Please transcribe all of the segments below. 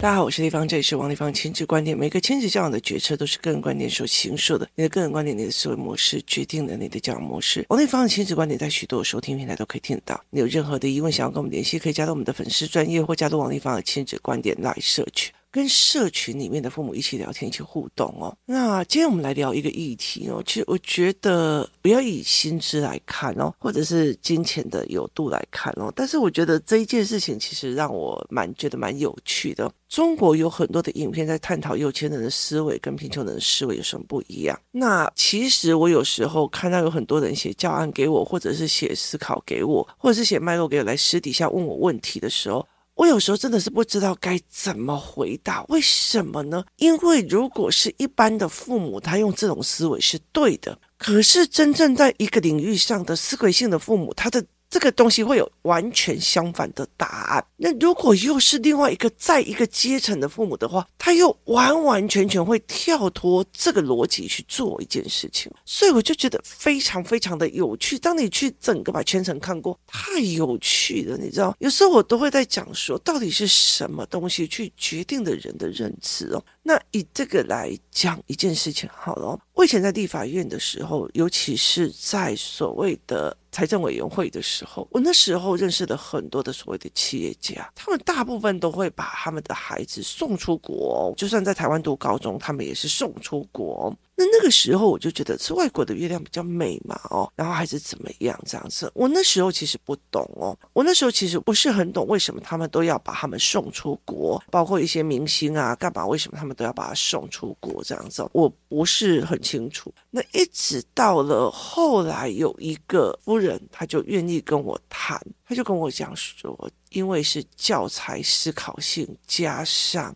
大家好，我是丽芳，这里是王丽芳亲子观点。每个亲子教养的决策都是个人观点所形塑的。你的个人观点、你的思维模式，决定了你的教养模式。王丽芳的亲子观点在许多收听平台都可以听得到。你有任何的疑问想要跟我们联系，可以加到我们的粉丝专业，或加入王丽芳的亲子观点来社群。跟社群里面的父母一起聊天，一起互动哦。那今天我们来聊一个议题哦。其实我觉得不要以薪资来看哦，或者是金钱的有度来看哦。但是我觉得这一件事情其实让我蛮觉得蛮有趣的。中国有很多的影片在探讨有钱人的思维跟贫穷人的思维有什么不一样。那其实我有时候看到有很多人写教案给我，或者是写思考给我，或者是写脉络给我来私底下问我问题的时候。我有时候真的是不知道该怎么回答，为什么呢？因为如果是一般的父母，他用这种思维是对的，可是真正在一个领域上的思维性的父母，他的。这个东西会有完全相反的答案。那如果又是另外一个在一个阶层的父母的话，他又完完全全会跳脱这个逻辑去做一件事情。所以我就觉得非常非常的有趣。当你去整个把全程看过，太有趣了，你知道？有时候我都会在讲说，到底是什么东西去决定的人的认知哦？那以这个来讲一件事情好了。我以前在立法院的时候，尤其是在所谓的。财政委员会的时候，我那时候认识了很多的所谓的企业家，他们大部分都会把他们的孩子送出国，就算在台湾读高中，他们也是送出国。那那个时候我就觉得是外国的月亮比较美嘛，哦，然后还是怎么样这样子。我那时候其实不懂哦，我那时候其实不是很懂为什么他们都要把他们送出国，包括一些明星啊，干嘛？为什么他们都要把他送出国这样子？我不是很清楚。那一直到了后来，有一个夫人，他就愿意跟我谈，他就跟我讲说，因为是教材思考性加上。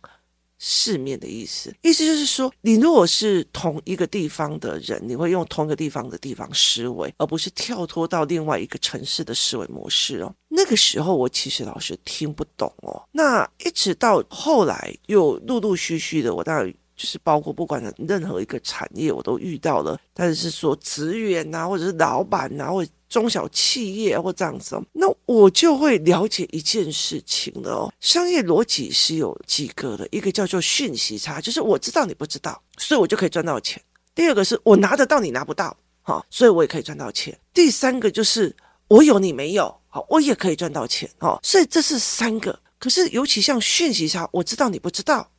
世面的意思，意思就是说，你如果是同一个地方的人，你会用同一个地方的地方思维，而不是跳脱到另外一个城市的思维模式哦。那个时候我其实老是听不懂哦。那一直到后来又陆陆续续的，我当然就是包括不管任何一个产业，我都遇到了，但是说职员呐，或者是老板呐，或者。中小企业或这样子，那我就会了解一件事情了哦。商业逻辑是有几个的，一个叫做讯息差，就是我知道你不知道，所以我就可以赚到钱；第二个是我拿得到你拿不到，哈，所以我也可以赚到钱；第三个就是我有你没有，好，我也可以赚到钱，哦。所以这是三个。可是尤其像讯息差，我知道你不知道，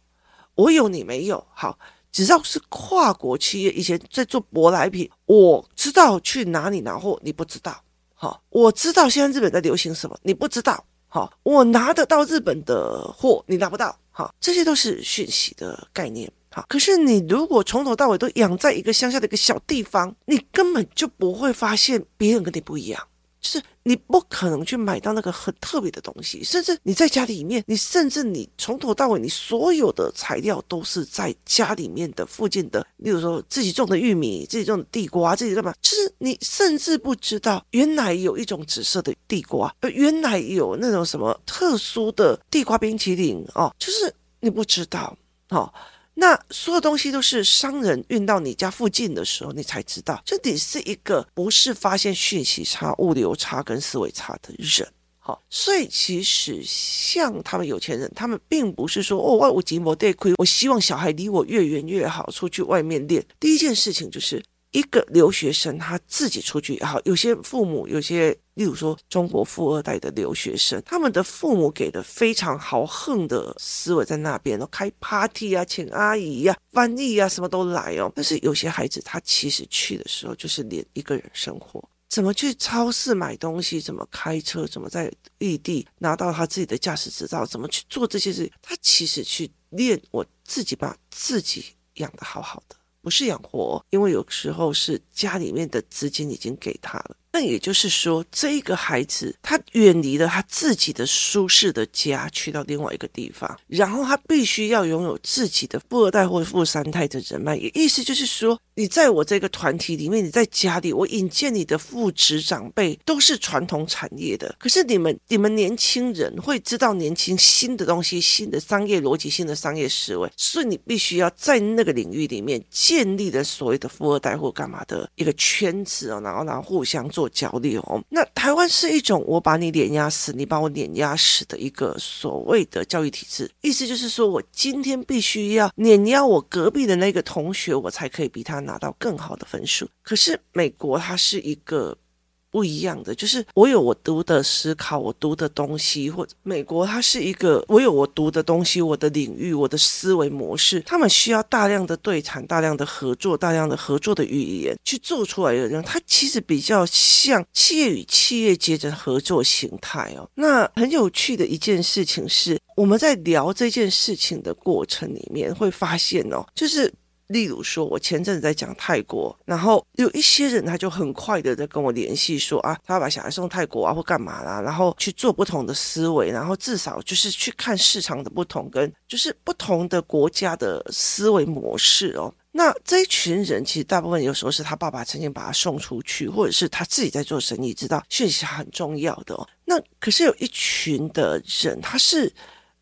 我有你没有，好。只要是跨国企业，以前在做舶来品，我知道去哪里拿货，你不知道。好，我知道现在日本在流行什么，你不知道。好，我拿得到日本的货，你拿不到。好，这些都是讯息的概念。好，可是你如果从头到尾都养在一个乡下的一个小地方，你根本就不会发现别人跟你不一样。就是你不可能去买到那个很特别的东西，甚至你在家里面，你甚至你从头到尾，你所有的材料都是在家里面的附近的，例如说自己种的玉米、自己种的地瓜、自己干嘛，就是你甚至不知道原来有一种紫色的地瓜，呃，原来有那种什么特殊的地瓜冰淇淋哦，就是你不知道哦。那所有东西都是商人运到你家附近的时候，你才知道，这你是一个不是发现讯息差、物流差跟思维差的人。好，所以其实像他们有钱人，他们并不是说哦，我我寂寞得亏，我希望小孩离我越远越好，出去外面练。第一件事情就是。一个留学生他自己出去也好，有些父母，有些例如说中国富二代的留学生，他们的父母给的非常豪横的思维在那边，开 party 啊，请阿姨呀、翻译啊，什么都来哦。但是有些孩子他其实去的时候就是连一个人生活，怎么去超市买东西，怎么开车，怎么在异地拿到他自己的驾驶执照，怎么去做这些事，他其实去练我自己把自己养得好好的。不是养活，因为有时候是家里面的资金已经给他了。那也就是说，这一个孩子他远离了他自己的舒适的家，去到另外一个地方，然后他必须要拥有自己的富二代或富三代的人脉。也意思就是说，你在我这个团体里面，你在家里，我引荐你的父执长辈都是传统产业的，可是你们你们年轻人会知道年轻新的东西、新的商业逻辑、新的商业思维，所以你必须要在那个领域里面建立的所谓的富二代或干嘛的一个圈子哦，然后然后互相做。焦虑哦。那台湾是一种我把你碾压死，你把我碾压死的一个所谓的教育体制，意思就是说我今天必须要碾压我隔壁的那个同学，我才可以比他拿到更好的分数。可是美国它是一个。不一样的，就是我有我读的思考，我读的东西，或者美国它是一个我有我读的东西，我的领域，我的思维模式，他们需要大量的对谈，大量的合作，大量的合作的语言去做出来的人，它其实比较像企业与企业间的合作形态哦。那很有趣的一件事情是，我们在聊这件事情的过程里面会发现哦，就是。例如说，我前阵子在讲泰国，然后有一些人他就很快的在跟我联系说啊，他要把小孩送泰国啊，或干嘛啦，然后去做不同的思维，然后至少就是去看市场的不同，跟就是不同的国家的思维模式哦。那这一群人其实大部分有时候是他爸爸曾经把他送出去，或者是他自己在做生意，知道讯息很重要的哦。那可是有一群的人，他是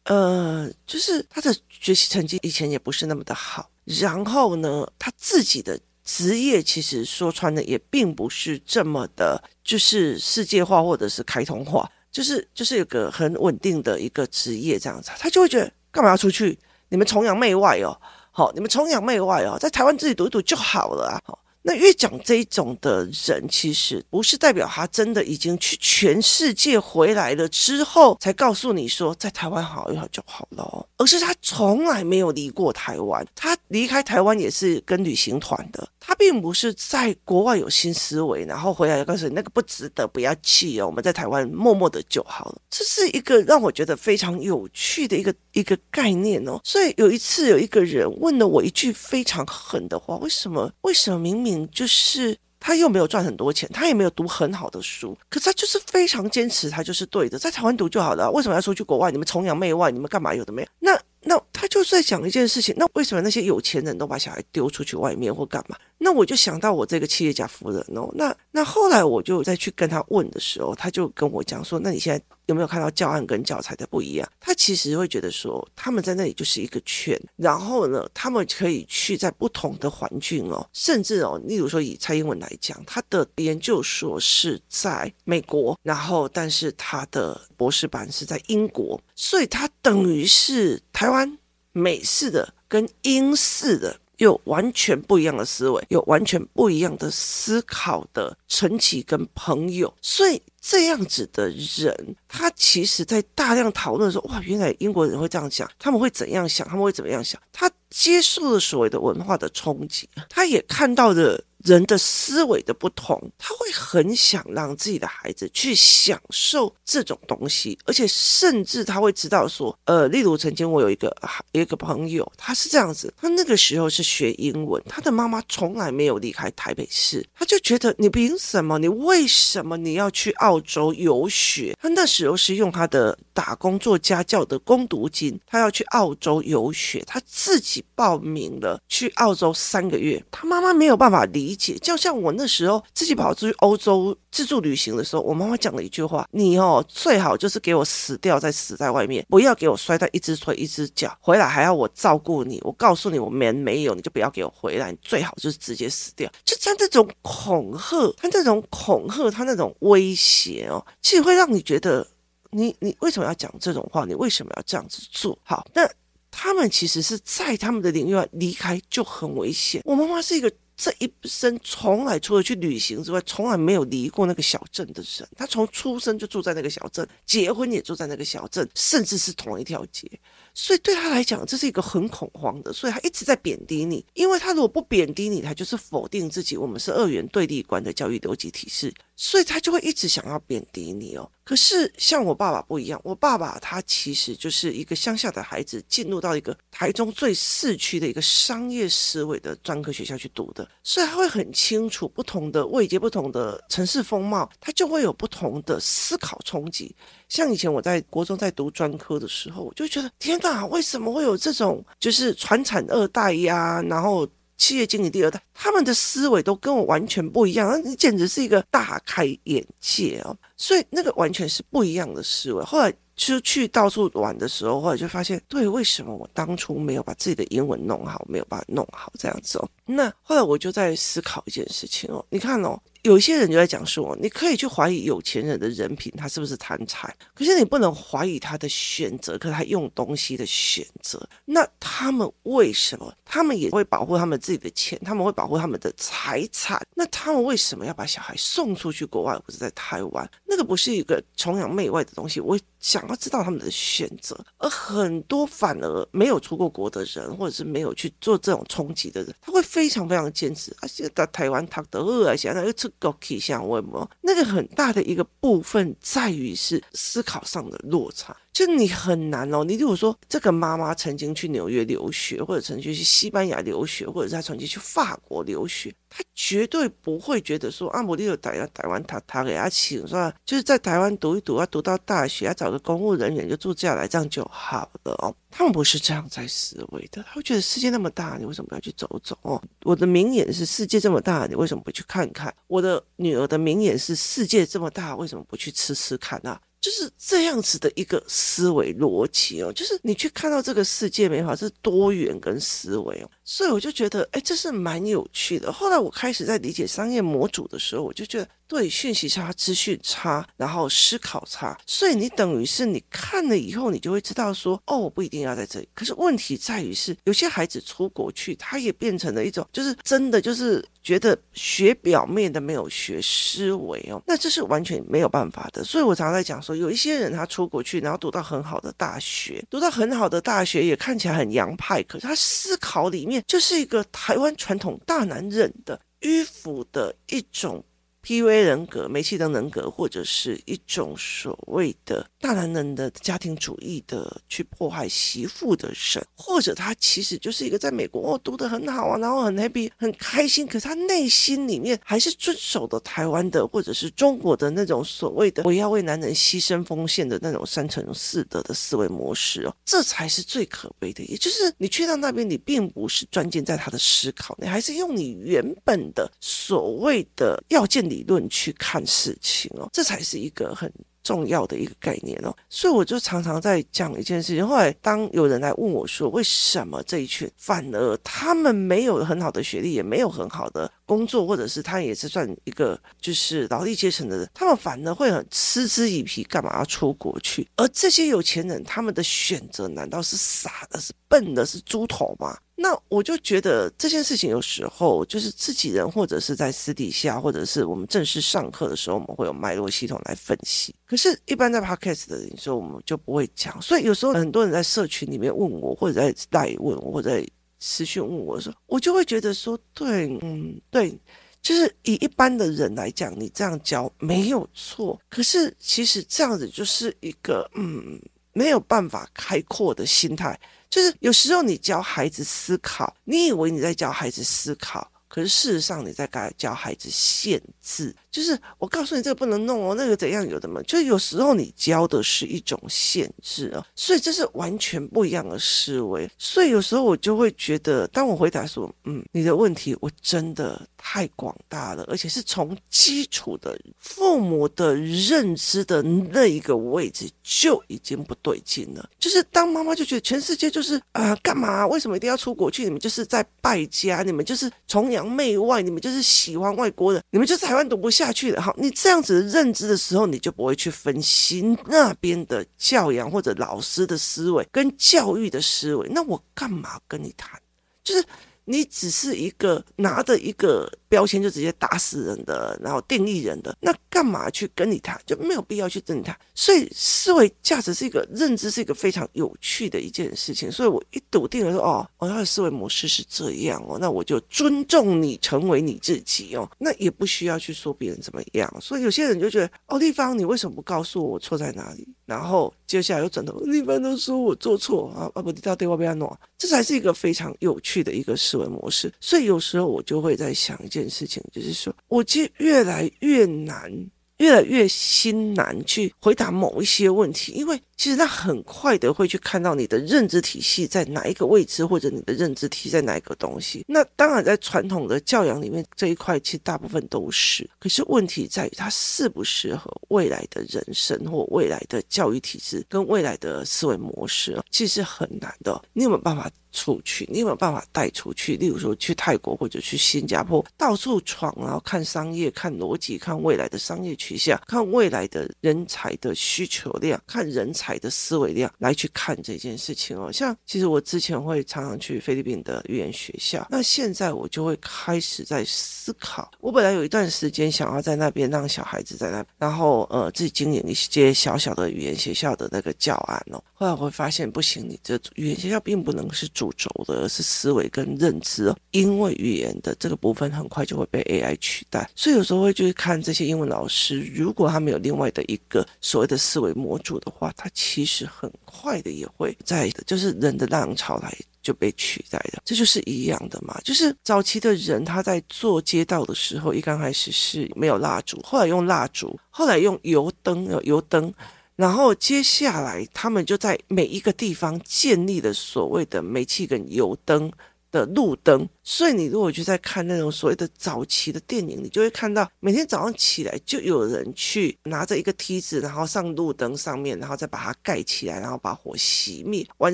呃，就是他的学习成绩以前也不是那么的好。然后呢，他自己的职业其实说穿了也并不是这么的，就是世界化或者是开通化，就是就是有个很稳定的一个职业这样子，他就会觉得干嘛要出去？你们崇洋媚外哦，好，你们崇洋媚外哦，在台湾自己读一读就好了啊，好。那越讲这一种的人，其实不是代表他真的已经去全世界回来了之后，才告诉你说在台湾好一好就好了，而是他从来没有离过台湾，他离开台湾也是跟旅行团的。他并不是在国外有新思维，然后回来就告诉你那个不值得，不要气哦。我们在台湾默默的就好了。这是一个让我觉得非常有趣的一个一个概念哦。所以有一次有一个人问了我一句非常狠的话：为什么？为什么明明就是他又没有赚很多钱，他也没有读很好的书，可是他就是非常坚持，他就是对的，在台湾读就好了。为什么要出去国外？你们崇洋媚外，你们干嘛？有的没有？那那他就在讲一件事情。那为什么那些有钱人都把小孩丢出去外面或干嘛？那我就想到我这个企业家夫人哦，那那后来我就再去跟他问的时候，他就跟我讲说：“那你现在有没有看到教案跟教材的不一样？”他其实会觉得说，他们在那里就是一个圈，然后呢，他们可以去在不同的环境哦，甚至哦，例如说以蔡英文来讲，他的研究所是在美国，然后但是他的博士班是在英国，所以他等于是台湾美式的跟英式的。有完全不一样的思维，有完全不一样的思考的陈琦跟朋友，所以这样子的人，他其实在大量讨论说，哇，原来英国人会这样想，他们会怎样想，他们会怎么样想，他接受了所谓的文化的冲击，他也看到了。人的思维的不同，他会很想让自己的孩子去享受这种东西，而且甚至他会知道说，呃，例如曾经我有一个一个朋友，他是这样子，他那个时候是学英文，他的妈妈从来没有离开台北市，他就觉得你凭什么？你为什么你要去澳洲游学？他那时候是用他的打工做家教的工读金，他要去澳洲游学，他自己报名了去澳洲三个月，他妈妈没有办法理。就像我那时候自己跑出去欧洲自助旅行的时候，我妈妈讲了一句话：“你哦，最好就是给我死掉再死在外面，不要给我摔到一只腿一只脚，回来还要我照顾你。我告诉你，我门没有，你就不要给我回来。你最好就是直接死掉。”就像这种恐吓，他这种恐吓，他那种威胁哦，其实会让你觉得，你你为什么要讲这种话？你为什么要这样子做？好，那他们其实是在他们的领域外离开就很危险。我妈妈是一个。这一生从来除了去旅行之外，从来没有离过那个小镇的人。他从出生就住在那个小镇，结婚也住在那个小镇，甚至是同一条街。所以对他来讲，这是一个很恐慌的。所以他一直在贬低你，因为他如果不贬低你，他就是否定自己。我们是二元对立观的教育逻辑体系，所以他就会一直想要贬低你哦。可是像我爸爸不一样，我爸爸他其实就是一个乡下的孩子，进入到一个台中最市区的一个商业思维的专科学校去读的，所以他会很清楚不同的位阶、不同的城市风貌，他就会有不同的思考冲击。像以前我在国中在读专科的时候，我就觉得天哪，为什么会有这种就是传产二代呀，然后企业经理第二代，他们的思维都跟我完全不一样，你简直是一个大开眼界哦。所以那个完全是不一样的思维。后来出去到处玩的时候，后来就发现，对，为什么我当初没有把自己的英文弄好，没有把它弄好这样子哦。那后来我就在思考一件事情哦，你看哦。有些人就在讲说，你可以去怀疑有钱人的人品，他是不是贪财？可是你不能怀疑他的选择，可他用东西的选择。那他们为什么？他们也会保护他们自己的钱，他们会保护他们的财产。那他们为什么要把小孩送出去国外，不是在台湾？那个不是一个崇洋媚外的东西。我想要知道他们的选择。而很多反而没有出过国的人，或者是没有去做这种冲击的人，他会非常非常坚持。而且在台湾，他的饿现在又出。国去想问么？那个很大的一个部分在于是思考上的落差，就你很难哦。你如果说这个妈妈曾经去纽约留学，或者曾经去西班牙留学，或者是她曾经去法国留学，她绝对不会觉得说啊，我有台台湾他他给他请是吧？就是在台湾读一读，要读到大学，要找个公务人员就住下来，这样就好了哦。他们不是这样在思维的，他会觉得世界那么大，你为什么不要去走走？哦，我的名言是世界这么大，你为什么不去看看？我的女儿的名言是世界这么大，为什么不去吃吃看啊？就是这样子的一个思维逻辑哦，就是你去看到这个世界美好是多元跟思维哦，所以我就觉得，哎，这是蛮有趣的。后来我开始在理解商业模组的时候，我就觉得。对，讯息差、资讯差，然后思考差，所以你等于是你看了以后，你就会知道说，哦，我不一定要在这里。可是问题在于是，有些孩子出国去，他也变成了一种，就是真的就是觉得学表面的没有学思维哦，那这是完全没有办法的。所以我常常在讲说，有一些人他出国去，然后读到很好的大学，读到很好的大学也看起来很洋派，可是他思考里面就是一个台湾传统大男人的迂腐的一种。PUA 人格、煤气灯人格，或者是一种所谓的大男人的家庭主义的去迫害媳妇的人，或者他其实就是一个在美国哦读得很好啊，然后很 happy 很开心，可是他内心里面还是遵守的台湾的或者是中国的那种所谓的我要为男人牺牲奉献的那种三从四德的思维模式哦，这才是最可悲的。也就是你去到那边，你并不是钻进在他的思考，你还是用你原本的所谓的要件理论去看事情哦，这才是一个很重要的一个概念哦。所以我就常常在讲一件事情。后来当有人来问我说，为什么这一群反而他们没有很好的学历，也没有很好的工作，或者是他也是算一个就是劳力阶层的人，他们反而会很嗤之以鼻，干嘛要出国去？而这些有钱人，他们的选择难道是傻的、是笨的、是猪头吗？那我就觉得这件事情有时候就是自己人，或者是在私底下，或者是我们正式上课的时候，我们会有脉络系统来分析。可是，一般在 podcast 的时候，我们就不会讲。所以有时候很多人在社群里面问我，或者在代问我，或者在私讯问我说，我就会觉得说，对，嗯，对，就是以一般的人来讲，你这样教没有错。可是其实这样子就是一个，嗯，没有办法开阔的心态。就是有时候你教孩子思考，你以为你在教孩子思考，可是事实上你在教孩子限制。就是我告诉你这个不能弄哦，那个怎样有的嘛？就有时候你教的是一种限制哦，所以这是完全不一样的思维。所以有时候我就会觉得，当我回答说，嗯，你的问题我真的太广大了，而且是从基础的父母的认知的那一个位置就已经不对劲了。就是当妈妈就觉得全世界就是、呃，干嘛？为什么一定要出国去？你们就是在败家，你们就是崇洋媚外，你们就是喜欢外国人，你们就是台湾读不下。去了，好，你这样子的认知的时候，你就不会去分析那边的教养或者老师的思维跟教育的思维。那我干嘛跟你谈？就是你只是一个拿着一个。标签就直接打死人的，然后定义人的，那干嘛去跟你谈？就没有必要去跟你谈。所以思维价值是一个认知，是一个非常有趣的一件事情。所以我一笃定了说，哦，哦，他的思维模式是这样哦，那我就尊重你，成为你自己哦，那也不需要去说别人怎么样。所以有些人就觉得，哦，丽芳，你为什么不告诉我错在哪里？然后接下来又转头，丽芳都说我做错啊，啊不，你到底要不要弄？这才是一个非常有趣的一个思维模式。所以有时候我就会在想件。事情就是说，我其实越来越难，越来越心难去回答某一些问题，因为其实他很快的会去看到你的认知体系在哪一个位置，或者你的认知体系在哪一个东西。那当然，在传统的教养里面，这一块其实大部分都是。可是问题在于，它适不适合未来的人生或未来的教育体制跟未来的思维模式，其实是很难的。你有没有办法？出去，你有没有办法带出去？例如说去泰国或者去新加坡，到处闯，然后看商业、看逻辑、看未来的商业取向、看未来的人才的需求量、看人才的思维量，来去看这件事情哦。像其实我之前会常常去菲律宾的语言学校，那现在我就会开始在思考。我本来有一段时间想要在那边让小孩子在那，然后呃自己经营一些小小的语言学校的那个教案哦。后来我会发现不行，你这语言学校并不能是主。主轴的是思维跟认知哦，因为语言的这个部分很快就会被 AI 取代，所以有时候会去看这些英文老师，如果他没有另外的一个所谓的思维模组的话，他其实很快的也会在的，就是人的浪潮来就被取代的，这就是一样的嘛。就是早期的人他在做街道的时候，一刚开始是没有蜡烛，后来用蜡烛，后来用油灯，油灯。然后接下来，他们就在每一个地方建立了所谓的煤气跟油灯的路灯。所以你如果就在看那种所谓的早期的电影，你就会看到每天早上起来就有人去拿着一个梯子，然后上路灯上面，然后再把它盖起来，然后把火熄灭，晚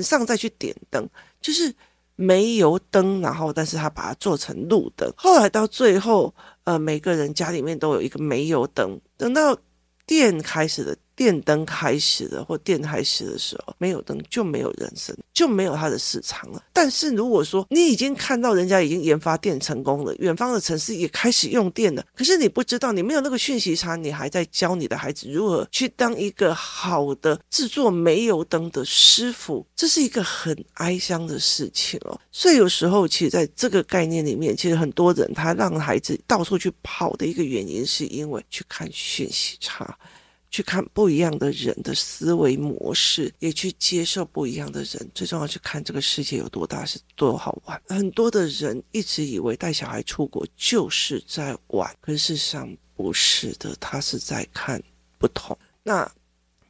上再去点灯，就是煤油灯。然后，但是他把它做成路灯。后来到最后，呃，每个人家里面都有一个煤油灯。等到电开始的。电灯开始了，或电开始的时候，没有灯就没有人生，就没有它的市场了。但是如果说你已经看到人家已经研发电成功了，远方的城市也开始用电了，可是你不知道，你没有那个讯息差，你还在教你的孩子如何去当一个好的制作煤油灯的师傅，这是一个很哀伤的事情哦。所以有时候，其实在这个概念里面，其实很多人他让孩子到处去跑的一个原因，是因为去看讯息差。去看不一样的人的思维模式，也去接受不一样的人。最重要去看这个世界有多大，是多好玩。很多的人一直以为带小孩出国就是在玩，可是事实上不是的，他是在看不同。那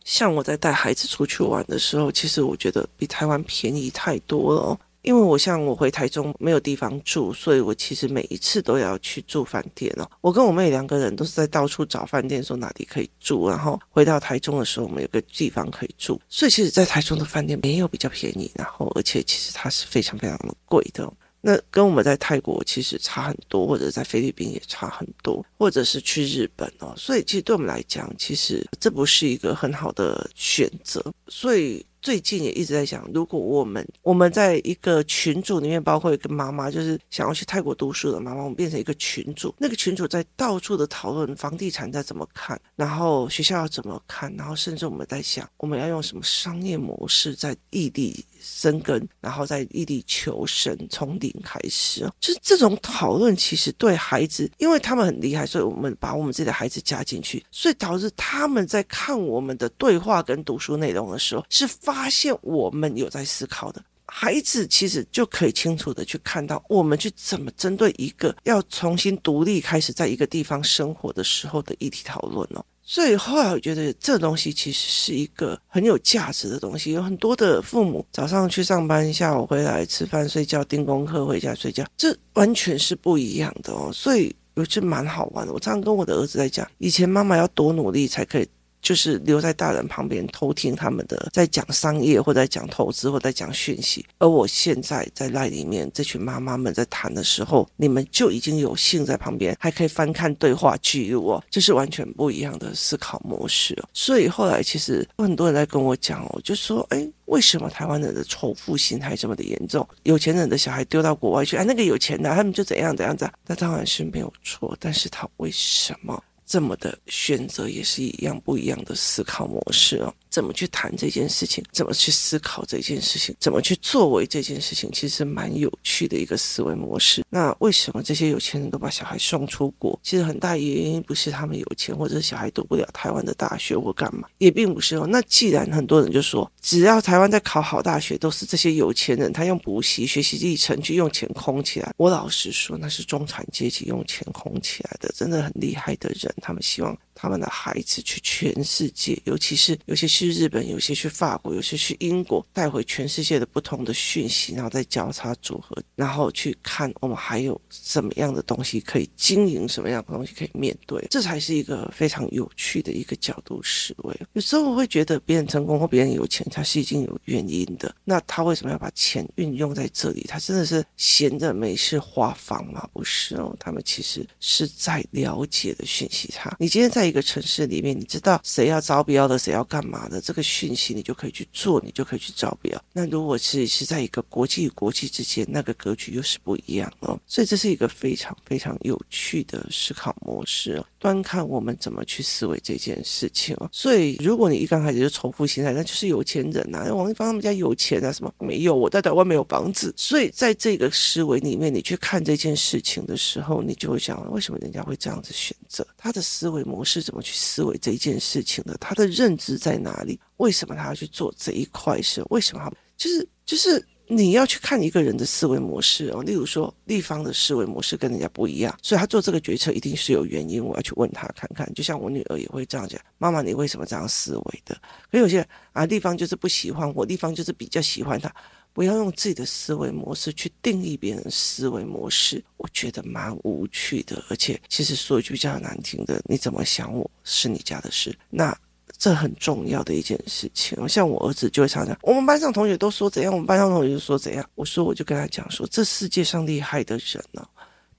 像我在带孩子出去玩的时候，其实我觉得比台湾便宜太多了哦。因为我像我回台中没有地方住，所以我其实每一次都要去住饭店哦。我跟我妹两个人都是在到处找饭店，说哪里可以住。然后回到台中的时候，我们有个地方可以住。所以其实，在台中的饭店没有比较便宜，然后而且其实它是非常非常的贵的。那跟我们在泰国其实差很多，或者在菲律宾也差很多，或者是去日本哦。所以其实对我们来讲，其实这不是一个很好的选择。所以。最近也一直在想，如果我们我们在一个群组里面，包括一个妈妈，就是想要去泰国读书的妈妈，我们变成一个群组，那个群组在到处的讨论房地产在怎么看，然后学校要怎么看，然后甚至我们在想，我们要用什么商业模式在异地生根，然后在异地求生，从零开始，就是这种讨论，其实对孩子，因为他们很厉害，所以我们把我们自己的孩子加进去，所以导致他们在看我们的对话跟读书内容的时候是发。发现我们有在思考的孩子，其实就可以清楚的去看到我们去怎么针对一个要重新独立开始在一个地方生活的时候的议题讨论哦。所以后来我觉得这东西其实是一个很有价值的东西。有很多的父母早上去上班，下午回来吃饭睡觉，盯功课回家睡觉，这完全是不一样的哦。所以我觉得蛮好玩的。我常常跟我的儿子在讲，以前妈妈要多努力才可以。就是留在大人旁边偷听他们的在讲商业，或者在讲投资，或者在讲讯息。而我现在在那里面，这群妈妈们在谈的时候，你们就已经有幸在旁边，还可以翻看对话记录哦，这是完全不一样的思考模式哦。所以后来其实有很多人在跟我讲哦，就说哎，为什么台湾人的仇富心态这么的严重？有钱人的小孩丢到国外去，哎，那个有钱的他们就怎样怎样子？那当然是没有错，但是他为什么？这么的选择也是一样不一样的思考模式哦。怎么去谈这件事情？怎么去思考这件事情？怎么去作为这件事情？其实蛮有趣的一个思维模式。那为什么这些有钱人都把小孩送出国？其实很大原因不是他们有钱，或者是小孩读不了台湾的大学或干嘛，也并不是哦。那既然很多人就说，只要台湾在考好大学，都是这些有钱人他用补习学习历程去用钱空起来。我老实说，那是中产阶级用钱空起来的，真的很厉害的人，他们希望他们的孩子去全世界，尤其是有些去日本，有些去法国，有些去英国，带回全世界的不同的讯息，然后再交叉组合，然后去看我们还有什么样的东西可以经营，什么样的东西可以面对，这才是一个非常有趣的一个角度思维。有时候我会觉得别人成功或别人有钱，他是已经有原因的。那他为什么要把钱运用在这里？他真的是闲着没事花房吗？不是哦，他们其实是在了解的讯息他。你今天在。在一个城市里面，你知道谁要招标的，谁要干嘛的，这个讯息你就可以去做，你就可以去招标。那如果是是在一个国际与国际之间，那个格局又是不一样哦。所以这是一个非常非常有趣的思考模式哦。端看我们怎么去思维这件事情哦。所以如果你一刚开始就仇富心态，那就是有钱人呐。王丽芳他们家有钱啊？什么没有？我在台湾没有房子。所以在这个思维里面，你去看这件事情的时候，你就会想：为什么人家会这样子选他的思维模式。怎么去思维这一件事情的？他的认知在哪里？为什么他要去做这一块事？为什么他就是就是你要去看一个人的思维模式哦。例如说，立方的思维模式跟人家不一样，所以他做这个决策一定是有原因。我要去问他看看。就像我女儿也会这样讲：“妈妈，你为什么这样思维的？”可有些啊，立方就是不喜欢我，立方就是比较喜欢他。不要用自己的思维模式去定义别人思维模式，我觉得蛮无趣的。而且，其实说一句比较难听的，你怎么想我是你家的事。那这很重要的一件事情。像我儿子就会常常，我们班上同学都说怎样，我们班上同学就说怎样。我说我就跟他讲说，这世界上厉害的人呢、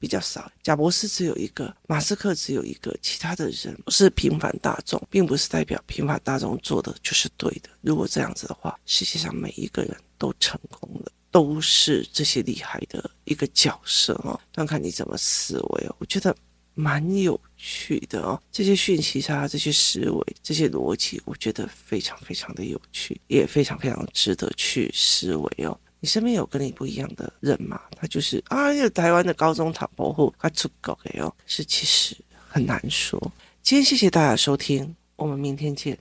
比较少，贾博士只有一个，马斯克只有一个，其他的人是平凡大众，并不是代表平凡大众做的就是对的。如果这样子的话，世界上每一个人都成功了，都是这些厉害的一个角色哦。看看你怎么思维哦，我觉得蛮有趣的哦。这些讯息差，这些思维，这些逻辑，我觉得非常非常的有趣，也非常非常值得去思维哦。你身边有跟你不一样的人吗？他就是啊，有台湾的高中塔保护他出狗的哟，是其实很难说。今天谢谢大家收听，我们明天见。